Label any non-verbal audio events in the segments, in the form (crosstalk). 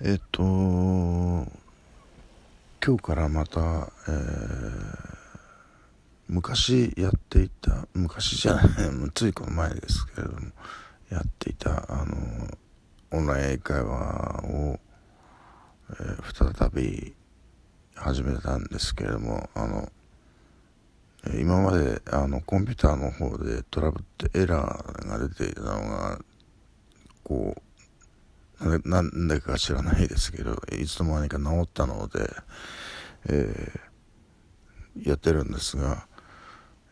えっと今日からまた、えー、昔やっていた昔じゃない (laughs) ついこの前ですけれどもやっていたあのオンライン英会話を、えー、再び始めたんですけれどもあの今まであのコンピューターの方でトラブってエラーが出ていたのがこうなんでか知らないですけどいつの間にか治ったので、えー、やってるんですが、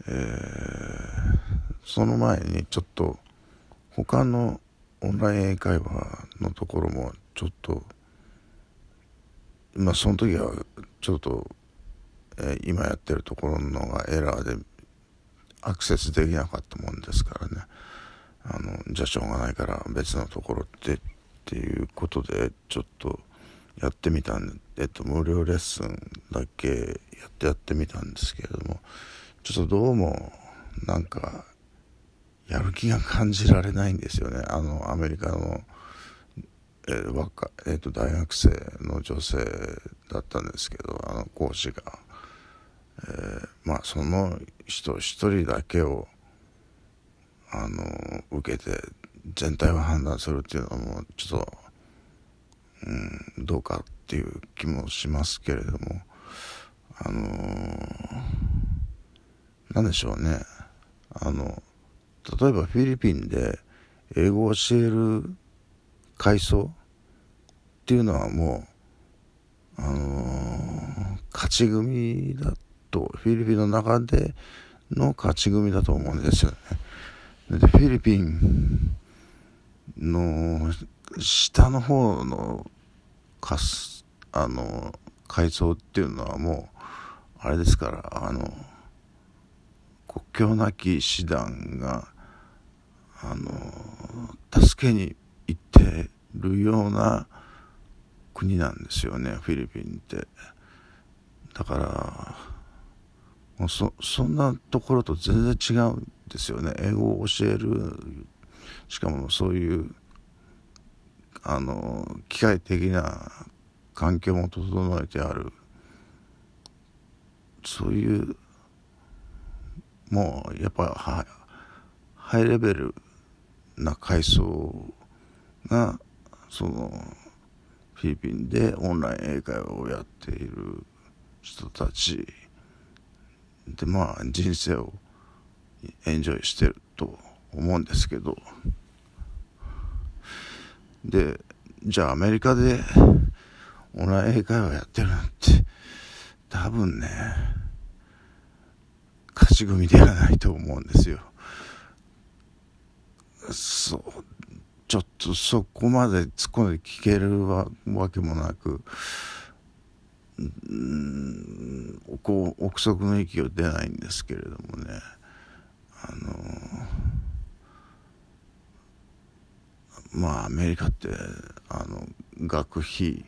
えー、その前にちょっと他のオンライン英会話のところもちょっとまあその時はちょっと、えー、今やってるところのがエラーでアクセスできなかったもんですからね。あのじゃあしょうがないから別のところってっていうことでちょっとやってみたんで、えっと、無料レッスンだけやってやってみたんですけれどもちょっとどうもなんかやる気が感じられないんですよね。あのアメリカの、えー若えーと、大学生の女性だったんですけどあの講師が、えー、まあその人一人だけをあの受けて全体を判断するっていうのもちょっと、うん、どうかっていう気もしますけれどもあのー、何でしょうねあの例えばフィリピンで英語を教える階層っていうのはもう、あのー、勝ち組だとフィリピンの中での勝ち組だと思うんですよね。でフィリピンの下の方のかすあの階層っていうのはもうあれですからあの国境なき師団があの助けに行ってるような国なんですよねフィリピンって。だからもうそそんなところと全然違うんですよね。英語を教えるしかもそういうあの機械的な環境も整えてある。そういうもうやっぱハイレベルな階層がそのフィリピンでオンライン英会話をやっている人たち。でまあ人生をエンジョイしてると。思うんですけど。でじゃあアメリカでオンライン英会話やってるなんて多分ね勝ち組ではないと思うんですよ。そうちょっとそこまで突っ込んで聞けるわけもなくうんこう憶測の域を出ないんですけれどもね。あのまあアメリカってあの学費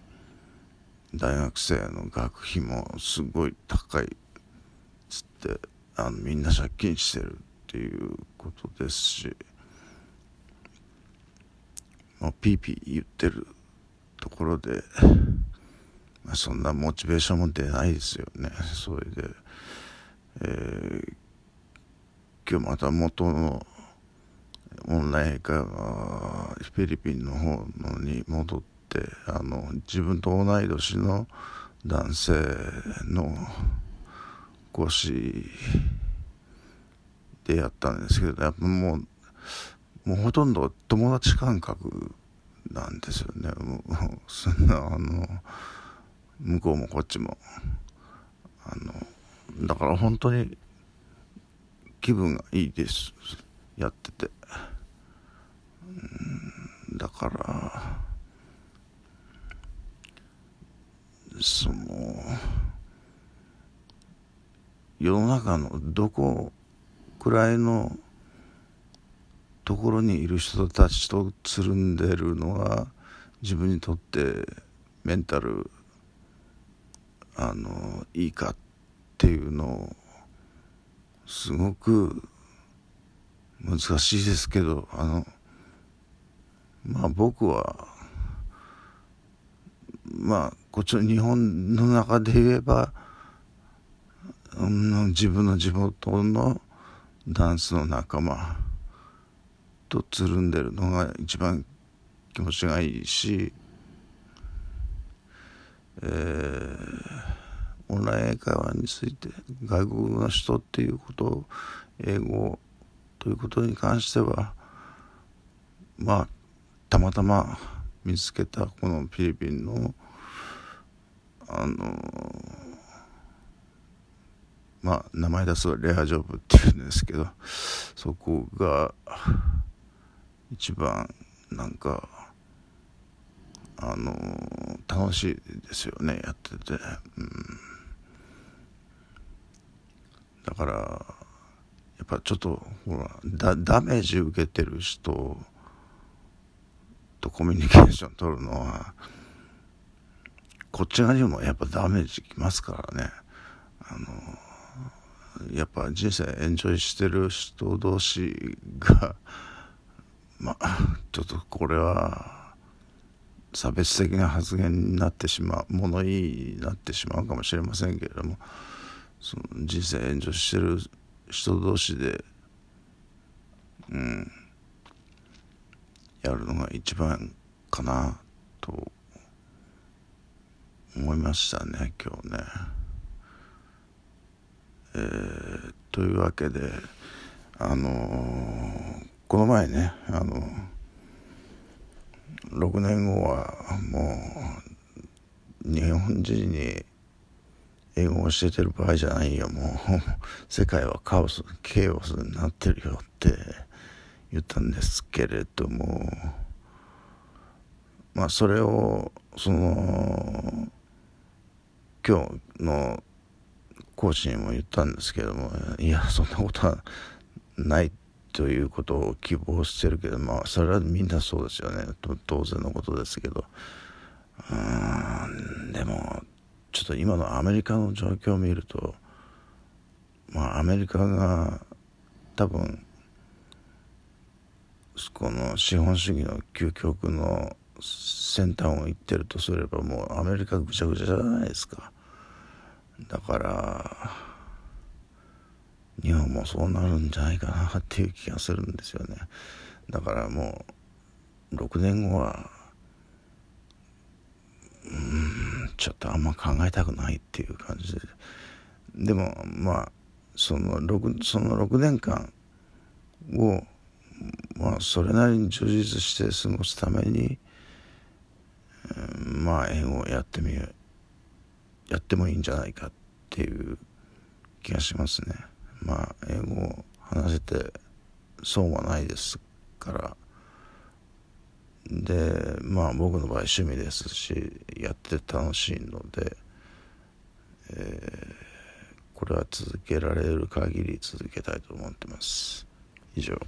大学生の学費もすごい高いつってあのみんな借金してるっていうことですし、まあ、ピーピー言ってるところで、まあ、そんなモチベーションも出ないですよね。それで、えー、今日また元のオンライン会話フィリピンの方のに戻ってあの自分と同い年の男性の講師でやったんですけどやっぱもうもうほとんど友達感覚なんですよね。もうそんなあの向こうもこっちも。あのだから本当に気分がいいです。やってて。だから。その世の中のどこくらいのところにいる人たちとつるんでるのが自分にとってメンタルあのいいかっていうのをすごく難しいですけどあのまあ僕はまあこっちの日本の中で言えば、うん、自分の地元のダンスの仲間とつるんでるのが一番気持ちがいいし、えー、オンライン会話について外国の人っていうことを英語ということに関してはまあたまたま見つけたこのフィリピンのあのまあ名前出すとレアジョブっていうんですけどそこが一番なんかあの楽しいですよねやってて、うん、だからやっぱちょっとほらダダメージ受けてる人とコミュニケーション取るのはこっち側にもやっぱダメージきますからね。あのやっぱ人生エンジョイしてる人同士が (laughs) まあちょっとこれは差別的な発言になってしまう物言いになってしまうかもしれませんけれどもその人生エンジョイしてる人同士でうんやるのが一番かなと思いましたね今日ね。えー、というわけであのー、この前ねあの6年後はもう日本人に英語を教えてる場合じゃないよもう世界はカオスケイオスになってるよって言ったんですけれどもまあそれをその今日の講師にも言ったんですけどもいやそんなことはないということを希望してるけどまあそれはみんなそうですよね。当然のことですけど。うんでもちょっと今のアメリカの状況を見るとまあアメリカが多分この資本主義の究極の先端を行ってるとすればもうアメリカぐちゃぐちゃじゃないですか。だから日本もそうなるんじゃないかなっていう気がするんですよね。だからもう6年後はうんちょっとあんま考えたくないっていう感じで。でもまあその 6, その6年間をまあそれなりに充実して過ごすために、まあ英語をやってみるやってもいいんじゃないかっていう気がしますね。まあ英語を話せて損はないですから。でまあ僕の場合趣味ですしやって楽しいので、えー、これは続けられる限り続けたいと思ってます。以上。